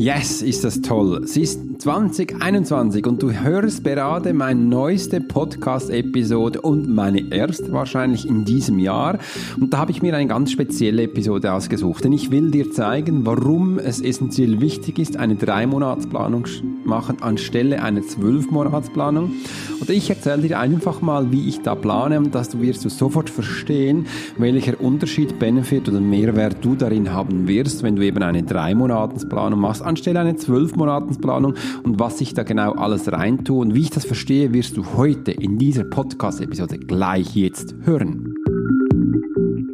Yes, ist das toll. Es ist 2021 und du hörst gerade meine neueste Podcast-Episode und meine erste wahrscheinlich in diesem Jahr. Und da habe ich mir eine ganz spezielle Episode ausgesucht, denn ich will dir zeigen, warum es essentiell wichtig ist, eine Drei-Monats-Planung machen anstelle einer Zwölf-Monats-Planung. Und ich erzähle dir einfach mal, wie ich da plane und dass du wirst du sofort verstehen, welcher Unterschied, Benefit oder Mehrwert du darin haben wirst, wenn du eben eine Drei-Monats-Planung machst anstelle einer zwölf Monatsplanung und was ich da genau alles reintue und wie ich das verstehe, wirst du heute in dieser Podcast-Episode gleich jetzt hören.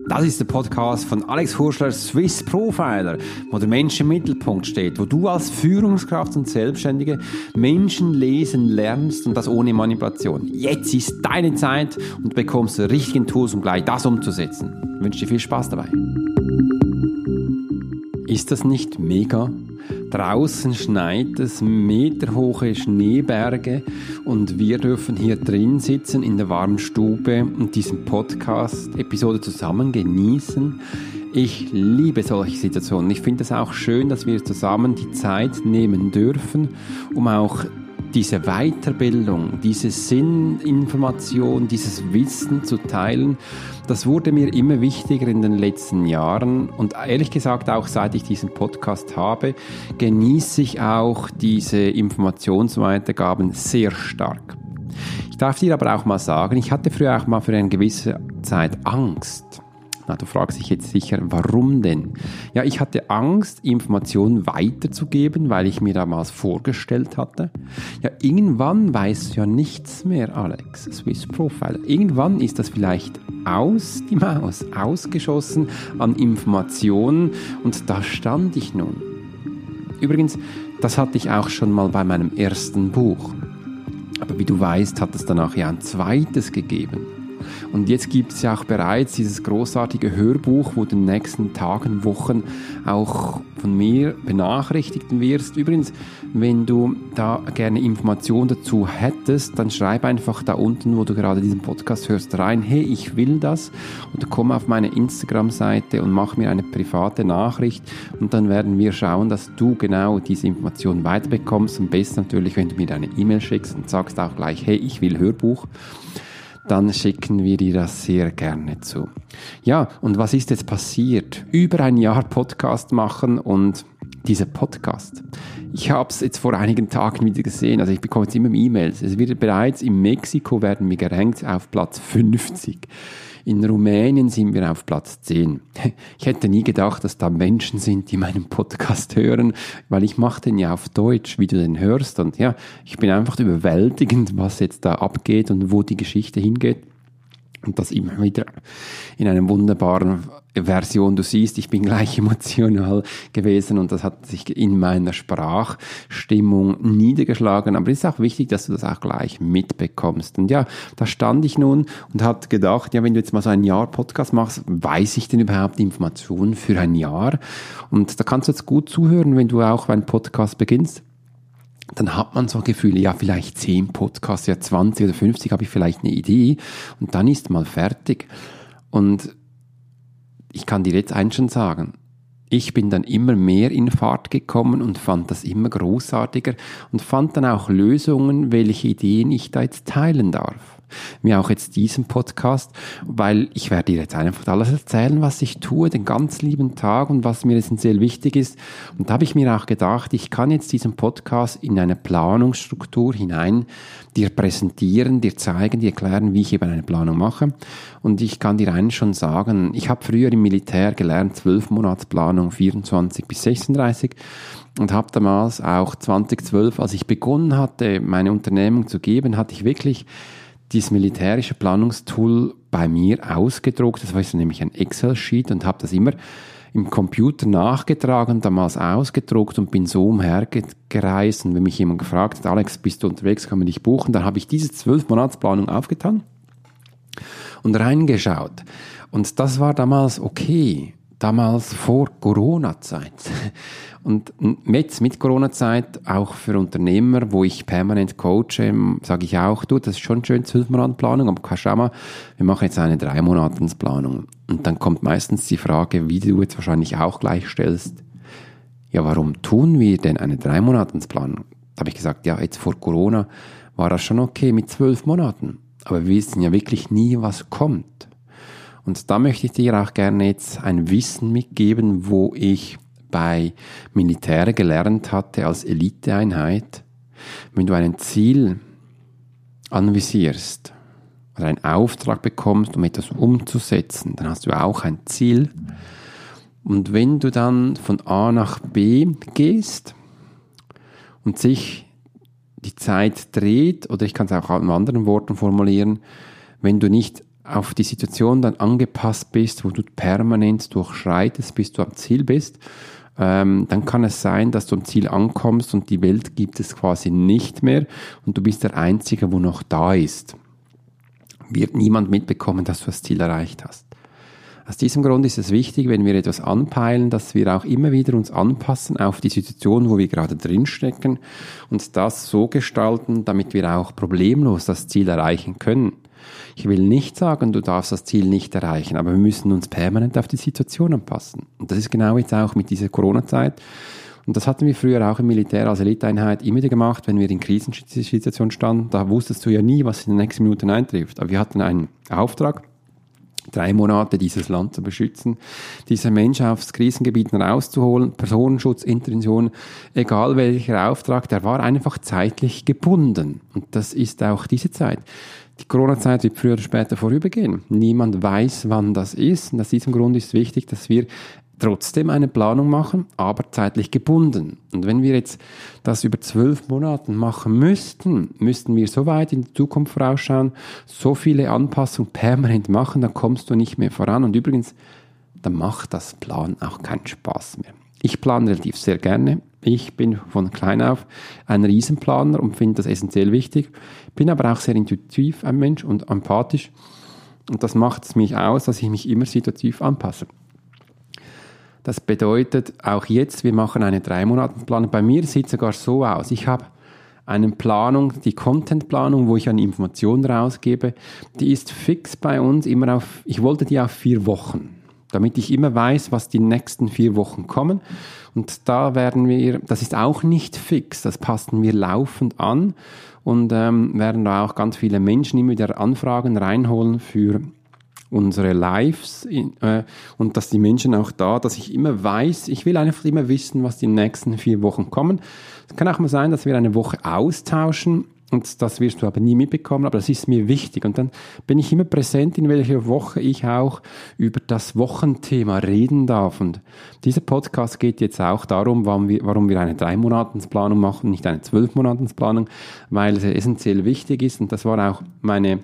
Das ist der Podcast von Alex Hurschler, Swiss Profiler, wo der Mensch im Mittelpunkt steht, wo du als Führungskraft und Selbstständige Menschen lesen lernst und das ohne Manipulation. Jetzt ist deine Zeit und du bekommst die richtigen Tools, um gleich das umzusetzen. Ich wünsche dir viel Spaß dabei. Ist das nicht mega? Draußen schneit es meterhohe Schneeberge und wir dürfen hier drin sitzen in der warmen Stube und diesen Podcast-Episode zusammen genießen. Ich liebe solche Situationen. Ich finde es auch schön, dass wir zusammen die Zeit nehmen dürfen, um auch diese Weiterbildung, diese Sinninformation, dieses Wissen zu teilen, das wurde mir immer wichtiger in den letzten Jahren und ehrlich gesagt auch seit ich diesen Podcast habe, genieße ich auch diese Informationsweitergaben sehr stark. Ich darf dir aber auch mal sagen, ich hatte früher auch mal für eine gewisse Zeit Angst na, du fragst dich jetzt sicher, warum denn? Ja, ich hatte Angst, Informationen weiterzugeben, weil ich mir damals vorgestellt hatte. Ja, irgendwann weißt du ja nichts mehr, Alex, Swiss Profile. Irgendwann ist das vielleicht aus die Maus, ausgeschossen an Informationen und da stand ich nun. Übrigens, das hatte ich auch schon mal bei meinem ersten Buch. Aber wie du weißt, hat es danach ja ein zweites gegeben. Und jetzt gibt es ja auch bereits dieses großartige Hörbuch, wo du in den nächsten Tagen, Wochen auch von mir benachrichtigt wirst. Übrigens, wenn du da gerne Informationen dazu hättest, dann schreib einfach da unten, wo du gerade diesen Podcast hörst, rein, hey, ich will das. Oder komm auf meine Instagram-Seite und mach mir eine private Nachricht und dann werden wir schauen, dass du genau diese Informationen weiterbekommst. Am besten natürlich, wenn du mir deine E-Mail schickst und sagst auch gleich, hey, ich will Hörbuch dann schicken wir dir das sehr gerne zu. Ja, und was ist jetzt passiert? Über ein Jahr Podcast machen und dieser Podcast. Ich habe es jetzt vor einigen Tagen wieder gesehen, also ich bekomme jetzt immer E-Mails. Es wird bereits in Mexiko werden wir gerankt auf Platz 50. In Rumänien sind wir auf Platz 10. Ich hätte nie gedacht, dass da Menschen sind, die meinen Podcast hören, weil ich mache den ja auf Deutsch, wie du den hörst. Und ja, ich bin einfach überwältigend, was jetzt da abgeht und wo die Geschichte hingeht. Und das immer wieder in einem wunderbaren Version. Du siehst, ich bin gleich emotional gewesen und das hat sich in meiner Sprachstimmung niedergeschlagen. Aber es ist auch wichtig, dass du das auch gleich mitbekommst. Und ja, da stand ich nun und hat gedacht, ja, wenn du jetzt mal so ein Jahr Podcast machst, weiß ich denn überhaupt Informationen für ein Jahr? Und da kannst du jetzt gut zuhören, wenn du auch einen Podcast beginnst dann hat man so Gefühle, ja, vielleicht 10 Podcasts, ja 20 oder 50 habe ich vielleicht eine Idee und dann ist mal fertig. Und ich kann dir jetzt eins schon sagen, ich bin dann immer mehr in Fahrt gekommen und fand das immer großartiger und fand dann auch Lösungen, welche Ideen ich da jetzt teilen darf wie auch jetzt diesen Podcast, weil ich werde dir jetzt einfach alles erzählen, was ich tue, den ganz lieben Tag und was mir essentiell wichtig ist. Und da habe ich mir auch gedacht, ich kann jetzt diesen Podcast in eine Planungsstruktur hinein dir präsentieren, dir zeigen, dir erklären, wie ich eben eine Planung mache. Und ich kann dir eines schon sagen, ich habe früher im Militär gelernt, 12 Monatsplanung, 24 bis 36 und habe damals auch 2012, als ich begonnen hatte, meine Unternehmung zu geben, hatte ich wirklich dieses militärische Planungstool bei mir ausgedruckt. Das war nämlich ein Excel-Sheet und habe das immer im Computer nachgetragen, damals ausgedruckt und bin so umhergereist. Und wenn mich jemand gefragt hat, Alex, bist du unterwegs, kann man dich buchen, dann habe ich diese zwölf Monatsplanung aufgetan und reingeschaut. Und das war damals okay damals vor Corona-Zeit. Und jetzt mit Corona-Zeit auch für Unternehmer, wo ich permanent coache, sage ich auch, du, das ist schon schön, zwölf Monate Planung, aber schau mal, wir machen jetzt eine drei Monatsplanung. Und dann kommt meistens die Frage, wie du jetzt wahrscheinlich auch gleich stellst, ja, warum tun wir denn eine Drei-Monatens-Planung? Da habe ich gesagt, ja, jetzt vor Corona war das schon okay mit zwölf Monaten. Aber wir wissen ja wirklich nie, was kommt. Und da möchte ich dir auch gerne jetzt ein Wissen mitgeben, wo ich bei Militär gelernt hatte als Eliteeinheit. Wenn du ein Ziel anvisierst oder einen Auftrag bekommst, um etwas umzusetzen, dann hast du auch ein Ziel. Und wenn du dann von A nach B gehst und sich die Zeit dreht, oder ich kann es auch in anderen Worten formulieren, wenn du nicht auf die Situation dann angepasst bist, wo du permanent durchschreitest, bis du am Ziel bist, ähm, dann kann es sein, dass du am Ziel ankommst und die Welt gibt es quasi nicht mehr und du bist der Einzige, wo noch da ist. Wird niemand mitbekommen, dass du das Ziel erreicht hast. Aus diesem Grund ist es wichtig, wenn wir etwas anpeilen, dass wir auch immer wieder uns anpassen auf die Situation, wo wir gerade drinstecken und das so gestalten, damit wir auch problemlos das Ziel erreichen können. Ich will nicht sagen, du darfst das Ziel nicht erreichen, aber wir müssen uns permanent auf die Situation anpassen. Und das ist genau jetzt auch mit dieser Corona-Zeit. Und das hatten wir früher auch im Militär als Eliteeinheit immer wieder gemacht, wenn wir in Krisensituationen standen. Da wusstest du ja nie, was in den nächsten Minuten eintrifft. Aber wir hatten einen Auftrag, drei Monate dieses Land zu beschützen, diese Menschen aufs Krisengebiet rauszuholen, Personenschutzintervention, egal welcher Auftrag, der war einfach zeitlich gebunden. Und das ist auch diese Zeit. Die Corona-Zeit wird früher oder später vorübergehen. Niemand weiß, wann das ist. Und aus diesem Grund ist es wichtig, dass wir trotzdem eine Planung machen, aber zeitlich gebunden. Und wenn wir jetzt das über zwölf Monate machen müssten, müssten wir so weit in die Zukunft vorausschauen, so viele Anpassungen permanent machen, dann kommst du nicht mehr voran. Und übrigens, dann macht das Plan auch keinen Spaß mehr. Ich plane relativ sehr gerne. Ich bin von klein auf ein Riesenplaner und finde das essentiell wichtig. Bin aber auch sehr intuitiv ein Mensch und empathisch. Und das macht es mich aus, dass ich mich immer situativ anpasse. Das bedeutet auch jetzt, wir machen eine drei Monats Planung. Bei mir sieht es sogar so aus. Ich habe eine Planung, die Contentplanung, wo ich eine Information rausgebe, die ist fix bei uns immer auf, ich wollte die auf vier Wochen, damit ich immer weiß, was die nächsten vier Wochen kommen. Und da werden wir, das ist auch nicht fix, das passen wir laufend an und ähm, werden da auch ganz viele Menschen immer wieder Anfragen reinholen für unsere Lives in, äh, und dass die Menschen auch da, dass ich immer weiß, ich will einfach immer wissen, was die nächsten vier Wochen kommen. Es kann auch mal sein, dass wir eine Woche austauschen und das wirst du aber nie mitbekommen, aber das ist mir wichtig. Und dann bin ich immer präsent, in welcher Woche ich auch über das Wochenthema reden darf. Und dieser Podcast geht jetzt auch darum, warum wir, warum wir eine drei Monatsplanung machen, nicht eine zwölf Monatsplanung, weil es essentiell wichtig ist. Und das war auch meine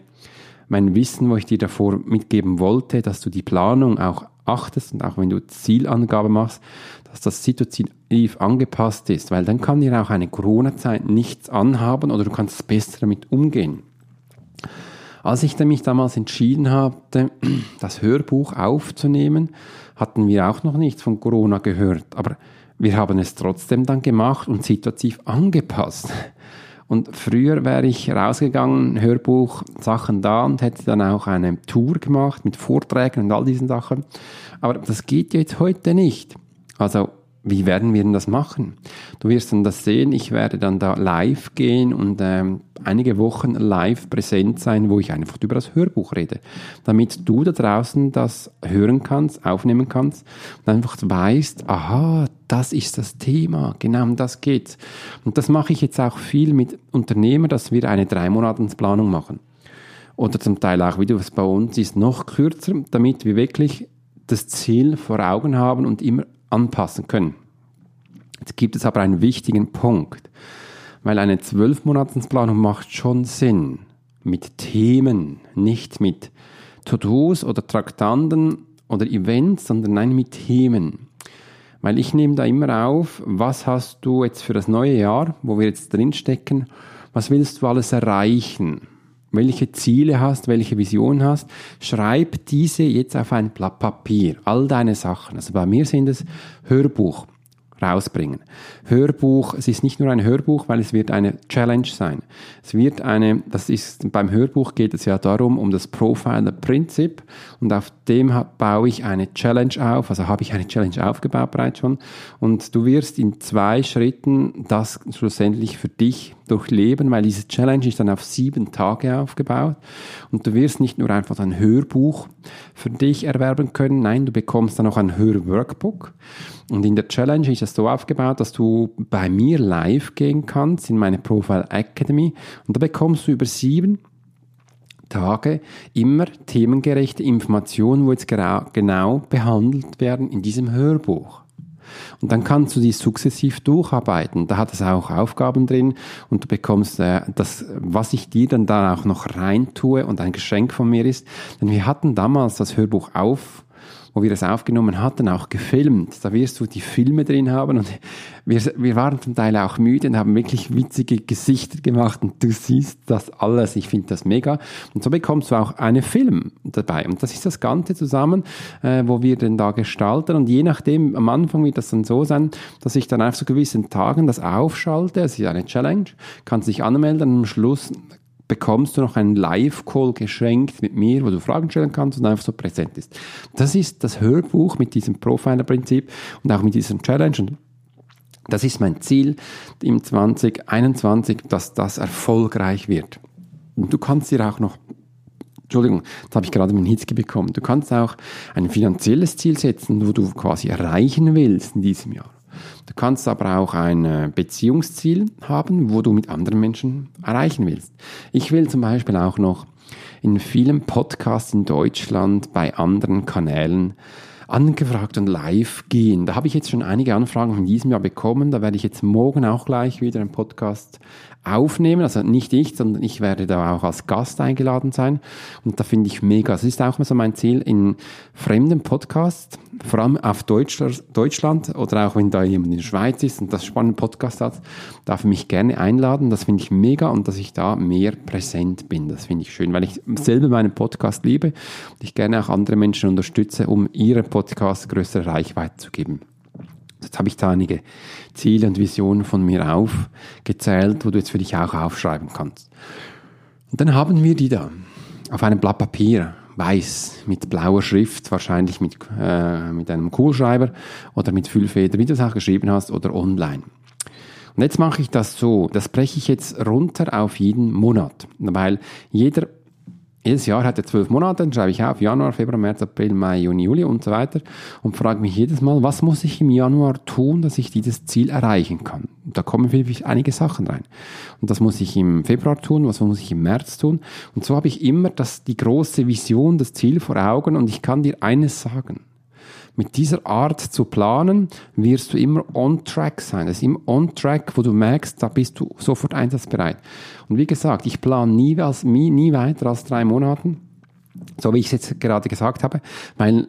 mein Wissen, wo ich dir davor mitgeben wollte, dass du die Planung auch achtest und auch wenn du Zielangabe machst, dass das situativ angepasst ist, weil dann kann dir auch eine Corona-Zeit nichts anhaben oder du kannst besser damit umgehen. Als ich mich damals entschieden hatte, das Hörbuch aufzunehmen, hatten wir auch noch nichts von Corona gehört, aber wir haben es trotzdem dann gemacht und situativ angepasst. Und früher wäre ich rausgegangen, Hörbuch, Sachen da und hätte dann auch eine Tour gemacht mit Vorträgen und all diesen Sachen. Aber das geht jetzt heute nicht. Also wie werden wir denn das machen? Du wirst dann das sehen, ich werde dann da live gehen und ähm, einige Wochen live präsent sein, wo ich einfach über das Hörbuch rede, damit du da draußen das hören kannst, aufnehmen kannst und einfach weißt, aha, das ist das Thema, genau um das geht's. Und das mache ich jetzt auch viel mit Unternehmern, dass wir eine drei Planung machen. Oder zum Teil auch, wie du es bei uns ist, noch kürzer, damit wir wirklich das Ziel vor Augen haben und immer anpassen können. Jetzt gibt es aber einen wichtigen Punkt, weil eine Zwölfmonatsplanung macht schon Sinn mit Themen, nicht mit To-Dos oder Traktanten oder Events, sondern nein, mit Themen. Weil ich nehme da immer auf, was hast du jetzt für das neue Jahr, wo wir jetzt drinstecken, was willst du alles erreichen? welche Ziele hast, welche Vision hast, schreib diese jetzt auf ein Blatt Papier, all deine Sachen. Also bei mir sind es Hörbuch. Rausbringen. Hörbuch, es ist nicht nur ein Hörbuch, weil es wird eine Challenge sein. Es wird eine, das ist, beim Hörbuch geht es ja darum, um das Profiler-Prinzip und auf dem baue ich eine Challenge auf, also habe ich eine Challenge aufgebaut bereits schon und du wirst in zwei Schritten das schlussendlich für dich durchleben, weil diese Challenge ist dann auf sieben Tage aufgebaut und du wirst nicht nur einfach ein Hörbuch für dich erwerben können, nein, du bekommst dann auch ein Hörworkbook und in der Challenge ist es so aufgebaut, dass du bei mir live gehen kannst in meine Profile Academy. Und da bekommst du über sieben Tage immer themengerechte Informationen, wo jetzt genau behandelt werden in diesem Hörbuch. Und dann kannst du die sukzessiv durcharbeiten. Da hat es auch Aufgaben drin und du bekommst äh, das, was ich dir dann da auch noch rein tue und ein Geschenk von mir ist. Denn wir hatten damals das Hörbuch auf wo wir das aufgenommen hatten, auch gefilmt. Da wirst du die Filme drin haben und wir, wir waren zum Teil auch müde und haben wirklich witzige Gesichter gemacht und du siehst das alles. Ich finde das mega. Und so bekommst du auch einen Film dabei. Und das ist das Ganze zusammen, äh, wo wir denn da gestalten. Und je nachdem, am Anfang wird das dann so sein, dass ich dann auf so gewissen Tagen das aufschalte. Es ist eine Challenge, kannst dich anmelden am Schluss bekommst du noch einen Live-Call geschenkt mit mir, wo du Fragen stellen kannst und einfach so präsent ist. Das ist das Hörbuch mit diesem Profiler-Prinzip und auch mit diesem Challenge. Und das ist mein Ziel im 2021, dass das erfolgreich wird. Und du kannst dir auch noch Entschuldigung, jetzt habe ich gerade meinen Hitzke bekommen. Du kannst auch ein finanzielles Ziel setzen, wo du quasi erreichen willst in diesem Jahr. Du kannst aber auch ein äh, Beziehungsziel haben, wo du mit anderen Menschen erreichen willst. Ich will zum Beispiel auch noch in vielen Podcasts in Deutschland bei anderen Kanälen angefragt und live gehen. Da habe ich jetzt schon einige Anfragen von diesem Jahr bekommen. Da werde ich jetzt morgen auch gleich wieder einen Podcast aufnehmen. Also nicht ich, sondern ich werde da auch als Gast eingeladen sein. Und da finde ich mega. Das ist auch mal so mein Ziel in fremden Podcasts, vor allem auf Deutschland oder auch wenn da jemand in der Schweiz ist und das spannende Podcast hat, darf mich gerne einladen. Das finde ich mega und dass ich da mehr präsent bin. Das finde ich schön, weil ich selber meinen Podcast liebe und ich gerne auch andere Menschen unterstütze, um ihre Podcast größere Reichweite zu geben. Jetzt habe ich da einige Ziele und Visionen von mir aufgezählt, wo du jetzt für dich auch aufschreiben kannst. Und dann haben wir die da auf einem Blatt Papier, weiß, mit blauer Schrift, wahrscheinlich mit, äh, mit einem Kugelschreiber oder mit Füllfeder, wie du es auch geschrieben hast, oder online. Und jetzt mache ich das so, das breche ich jetzt runter auf jeden Monat, weil jeder jedes Jahr hat er zwölf Monate, dann schreibe ich auf Januar, Februar, März, April, Mai, Juni, Juli und so weiter und frage mich jedes Mal, was muss ich im Januar tun, dass ich dieses Ziel erreichen kann? Und da kommen wirklich einige Sachen rein. Und das muss ich im Februar tun, was muss ich im März tun? Und so habe ich immer das, die große Vision, das Ziel vor Augen und ich kann dir eines sagen. Mit dieser Art zu planen, wirst du immer on track sein. Das ist immer on track, wo du merkst, da bist du sofort einsatzbereit. Und wie gesagt, ich plane nie, als, nie, nie weiter als drei Monaten, so wie ich es jetzt gerade gesagt habe, weil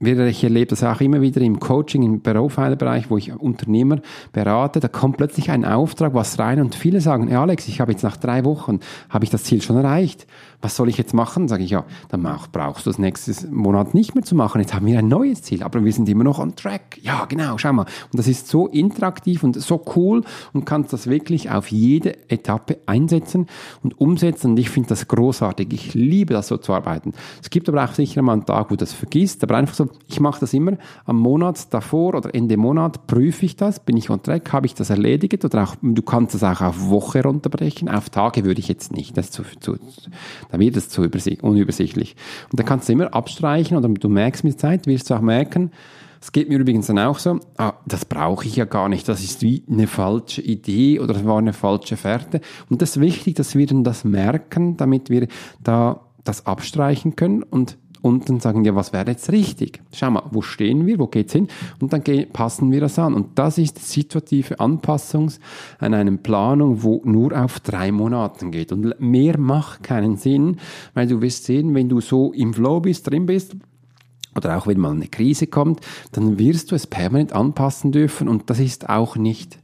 ich erlebe das auch immer wieder im Coaching, im Profiler-Bereich, wo ich Unternehmer berate, da kommt plötzlich ein Auftrag, was rein und viele sagen, ja Alex, ich habe jetzt nach drei Wochen, habe ich das Ziel schon erreicht was soll ich jetzt machen? Sage ich, ja, dann brauchst du das nächste Monat nicht mehr zu machen. Jetzt haben wir ein neues Ziel, aber wir sind immer noch on track. Ja, genau, schau mal. Und das ist so interaktiv und so cool und kannst das wirklich auf jede Etappe einsetzen und umsetzen. Und ich finde das großartig. Ich liebe das so zu arbeiten. Es gibt aber auch sicher mal einen Tag, wo du das vergisst, aber einfach so, ich mache das immer am Monat davor oder Ende Monat prüfe ich das, bin ich on track, habe ich das erledigt oder auch, du kannst das auch auf Woche runterbrechen, auf Tage würde ich jetzt nicht. Das zu, zu dann wird es zu unübersichtlich. Und dann kannst du immer abstreichen oder du merkst mit Zeit, wirst du auch merken, es geht mir übrigens dann auch so, ah, das brauche ich ja gar nicht, das ist wie eine falsche Idee oder das war eine falsche Fährte. Und das ist wichtig, dass wir dann das merken, damit wir da das abstreichen können und und dann sagen wir, was wäre jetzt richtig? Schau mal, wo stehen wir, wo geht's hin? Und dann passen wir das an. Und das ist situative Anpassung an eine Planung, wo nur auf drei Monaten geht. Und mehr macht keinen Sinn, weil du wirst sehen, wenn du so im Flow bist, drin bist, oder auch wenn mal eine Krise kommt, dann wirst du es permanent anpassen dürfen und das ist auch nicht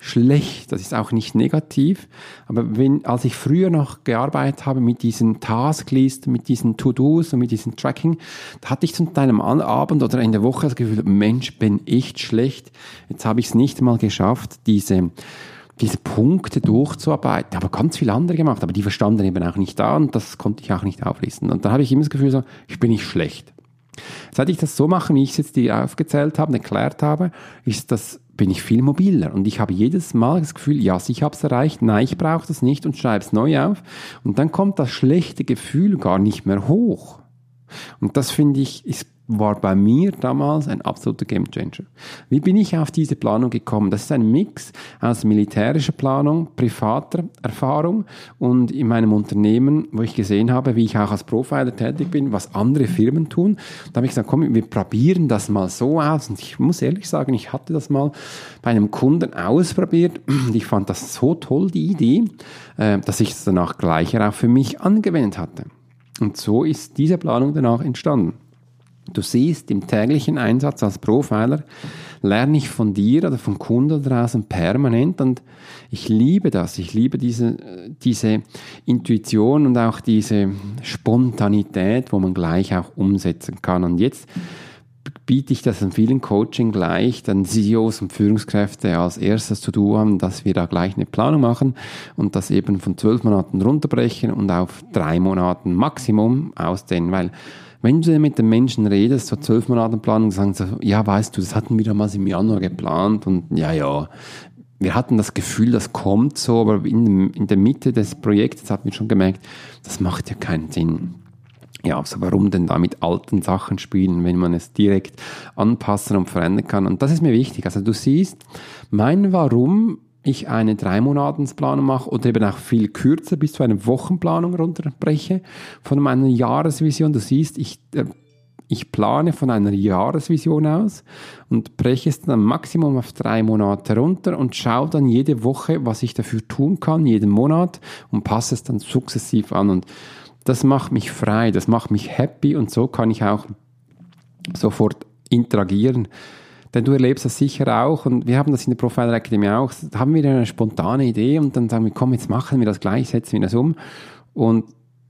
schlecht, das ist auch nicht negativ, aber wenn, als ich früher noch gearbeitet habe mit diesen Tasklist, mit diesen To-Dos und mit diesem Tracking, da hatte ich zum Teil am Abend oder in der Woche das Gefühl, Mensch, bin ich schlecht, jetzt habe ich es nicht mal geschafft, diese diese Punkte durchzuarbeiten. Ich habe ganz viele andere gemacht, aber die verstanden eben auch nicht da und das konnte ich auch nicht auflisten. Und dann habe ich immer das Gefühl, so, ich bin nicht schlecht. Seit ich das so mache, wie ich es jetzt dir aufgezählt habe, erklärt habe, ist das bin ich viel mobiler und ich habe jedes Mal das Gefühl, ja, ich habe es erreicht, nein, ich brauche das nicht und schreibe es neu auf und dann kommt das schlechte Gefühl gar nicht mehr hoch. Und das finde ich, ist war bei mir damals ein absoluter Gamechanger. Wie bin ich auf diese Planung gekommen? Das ist ein Mix aus militärischer Planung, privater Erfahrung und in meinem Unternehmen, wo ich gesehen habe, wie ich auch als Profiler tätig bin, was andere Firmen tun. Da habe ich gesagt, komm, wir probieren das mal so aus. Und ich muss ehrlich sagen, ich hatte das mal bei einem Kunden ausprobiert und ich fand das so toll, die Idee, äh, dass ich es danach gleich auch für mich angewendet hatte. Und so ist diese Planung danach entstanden. Du siehst, im täglichen Einsatz als Profiler lerne ich von dir oder vom Kunden draußen permanent und ich liebe das. Ich liebe diese, diese Intuition und auch diese Spontanität, wo man gleich auch umsetzen kann. Und jetzt biete ich das in vielen Coaching gleich, dann CEOs und Führungskräfte als erstes zu tun haben, dass wir da gleich eine Planung machen und das eben von zwölf Monaten runterbrechen und auf drei Monaten Maximum ausdehnen, weil wenn du mit den Menschen redest, so zwölf Monate Planung, sagen sie, ja, weißt du, das hatten wir damals im Januar geplant und ja, ja, wir hatten das Gefühl, das kommt so, aber in, in der Mitte des Projektes hatten wir schon gemerkt, das macht ja keinen Sinn. Ja, also warum denn da mit alten Sachen spielen, wenn man es direkt anpassen und verändern kann? Und das ist mir wichtig. Also du siehst, mein Warum ich eine Dreimonatsplanung mache oder eben auch viel kürzer bis zu einer Wochenplanung runterbreche von meiner Jahresvision. Du siehst, ich, äh, ich plane von einer Jahresvision aus und breche es dann Maximum auf drei Monate runter und schaue dann jede Woche, was ich dafür tun kann, jeden Monat und passe es dann sukzessiv an. Und das macht mich frei, das macht mich happy und so kann ich auch sofort interagieren denn du erlebst das sicher auch und wir haben das in der Profiler Academy auch. Haben wir eine spontane Idee und dann sagen wir, komm, jetzt machen wir das gleich, setzen wir das um. Und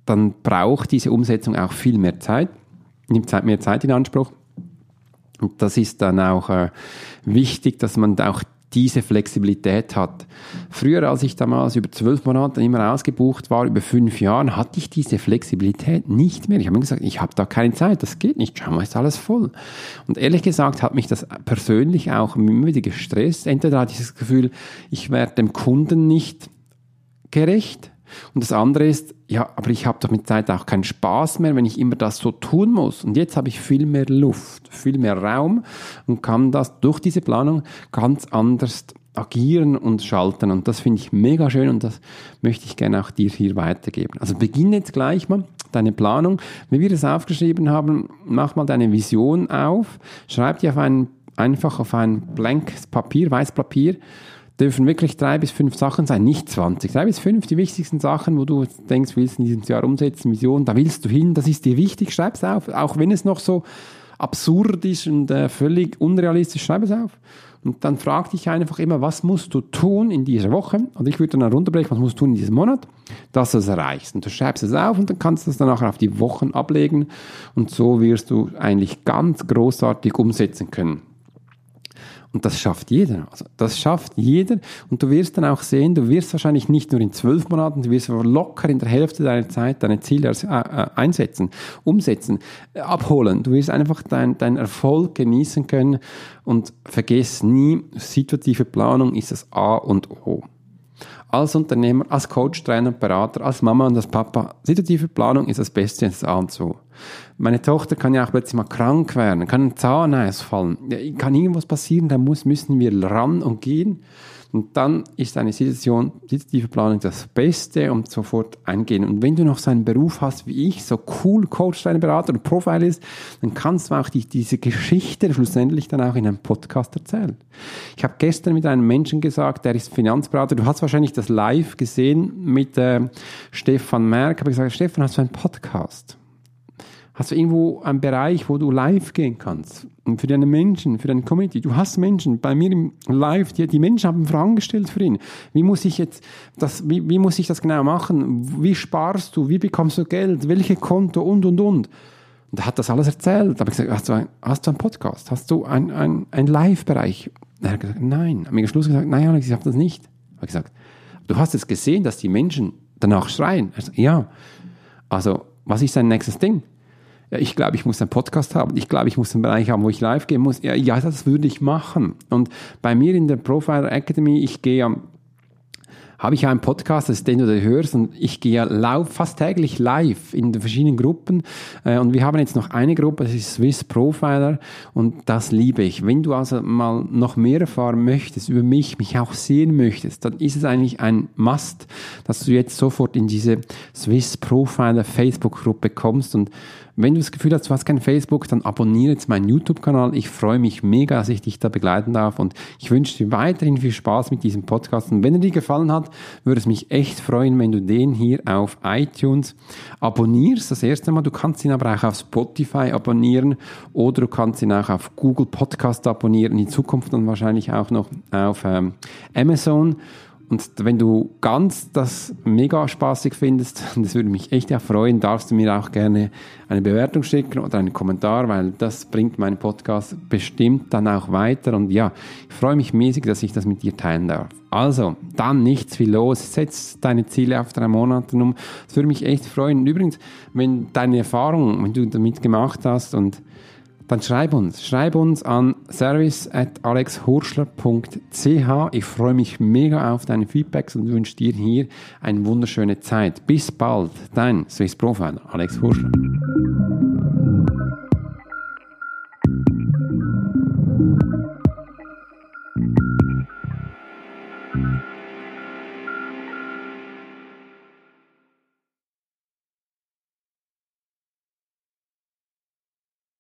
dann braucht diese Umsetzung auch viel mehr Zeit, nimmt mehr Zeit in Anspruch. Und das ist dann auch äh, wichtig, dass man auch diese Flexibilität hat. Früher, als ich damals über zwölf Monate immer ausgebucht war, über fünf Jahren, hatte ich diese Flexibilität nicht mehr. Ich habe mir gesagt, ich habe da keine Zeit, das geht nicht, schau mal, ist alles voll. Und ehrlich gesagt hat mich das persönlich auch immer wieder gestresst. Entweder hatte ich das Gefühl, ich werde dem Kunden nicht gerecht, und das andere ist, ja, aber ich habe doch mit Zeit auch keinen Spaß mehr, wenn ich immer das so tun muss. Und jetzt habe ich viel mehr Luft, viel mehr Raum und kann das durch diese Planung ganz anders agieren und schalten. Und das finde ich mega schön und das möchte ich gerne auch dir hier weitergeben. Also beginne jetzt gleich mal deine Planung. Wenn wir das aufgeschrieben haben, mach mal deine Vision auf, schreib die auf ein, einfach auf ein blankes Papier, weißes Papier dürfen wirklich drei bis fünf Sachen sein, nicht 20. Drei bis fünf, die wichtigsten Sachen, wo du denkst, willst in diesem Jahr umsetzen, Vision, da willst du hin, das ist dir wichtig, schreib es auf. Auch wenn es noch so absurd ist und äh, völlig unrealistisch, schreib es auf. Und dann frag dich einfach immer, was musst du tun in dieser Woche? Und ich würde dann runterbrechen, was musst du tun in diesem Monat, dass du es erreichst. Und du schreibst es auf und dann kannst du es dann nachher auf die Wochen ablegen. Und so wirst du eigentlich ganz großartig umsetzen können. Und das schafft jeder. Also das schafft jeder. Und du wirst dann auch sehen, du wirst wahrscheinlich nicht nur in zwölf Monaten, du wirst aber locker in der Hälfte deiner Zeit deine Ziele äh, äh, einsetzen, umsetzen, äh, abholen. Du wirst einfach deinen dein Erfolg genießen können und vergiss nie, situative Planung ist das A und O als Unternehmer, als Coach, Trainer, Berater, als Mama und als Papa. Situative Planung ist das Beste, das A und so. Meine Tochter kann ja auch plötzlich mal krank werden, kann ein Zahn ausfallen, kann irgendwas passieren, da muss, müssen wir ran und gehen. Und dann ist eine Situation, situative Planung das Beste und sofort eingehen. Und wenn du noch so einen Beruf hast wie ich, so cool Coach, deine Berater und Profile ist, dann kannst du auch die, diese Geschichte schlussendlich dann auch in einem Podcast erzählen. Ich habe gestern mit einem Menschen gesagt, der ist Finanzberater. Du hast wahrscheinlich das live gesehen mit äh, Stefan Merck. Ich habe gesagt, Stefan, hast du einen Podcast? Hast du irgendwo einen Bereich, wo du live gehen kannst? Und für deine Menschen, für deine Community. Du hast Menschen bei mir im Live, die, die Menschen haben Fragen gestellt für ihn. Wie muss ich jetzt das, wie, wie muss ich das genau machen? Wie sparst du? Wie bekommst du Geld? Welche Konto? Und, und, und. Und er hat das alles erzählt. Da habe ich gesagt, hast du, ein, hast du einen Podcast? Hast du einen ein, ein Live-Bereich? Er hat gesagt, nein. Am Schluss gesagt, nein, Alex, ich habe das nicht. Ich habe gesagt, du hast jetzt gesehen, dass die Menschen danach schreien. Er sagt, ja. Also, was ist dein nächstes Ding? Ja, ich glaube, ich muss einen Podcast haben. Ich glaube, ich muss einen Bereich haben, wo ich live gehen muss. Ja, ja, das würde ich machen. Und bei mir in der Profiler Academy, ich gehe am habe ich einen Podcast, das ist den du hörst und ich gehe ja fast täglich live in den verschiedenen Gruppen äh, und wir haben jetzt noch eine Gruppe, das ist Swiss Profiler und das liebe ich. Wenn du also mal noch mehr erfahren möchtest über mich, mich auch sehen möchtest, dann ist es eigentlich ein Must, dass du jetzt sofort in diese Swiss Profiler Facebook Gruppe kommst und wenn du das Gefühl hast, du hast kein Facebook, dann abonniere jetzt meinen YouTube-Kanal. Ich freue mich mega, dass ich dich da begleiten darf und ich wünsche dir weiterhin viel Spaß mit diesem Podcast. Und wenn er dir gefallen hat, würde es mich echt freuen, wenn du den hier auf iTunes abonnierst. Das erste Mal, du kannst ihn aber auch auf Spotify abonnieren oder du kannst ihn auch auf Google Podcast abonnieren, in Zukunft dann wahrscheinlich auch noch auf ähm, Amazon. Und wenn du ganz das mega spaßig findest, und das würde mich echt erfreuen, darfst du mir auch gerne eine Bewertung schicken oder einen Kommentar, weil das bringt meinen Podcast bestimmt dann auch weiter. Und ja, ich freue mich mäßig, dass ich das mit dir teilen darf. Also, dann nichts viel los. Setz deine Ziele auf drei Monate um. Das würde mich echt freuen. Übrigens, wenn deine Erfahrung, wenn du damit gemacht hast und dann schreib uns. Schreib uns an service at alexhurschler.ch. Ich freue mich mega auf deine Feedbacks und wünsche dir hier eine wunderschöne Zeit. Bis bald. Dein Swiss Profile, Alex Hurschler.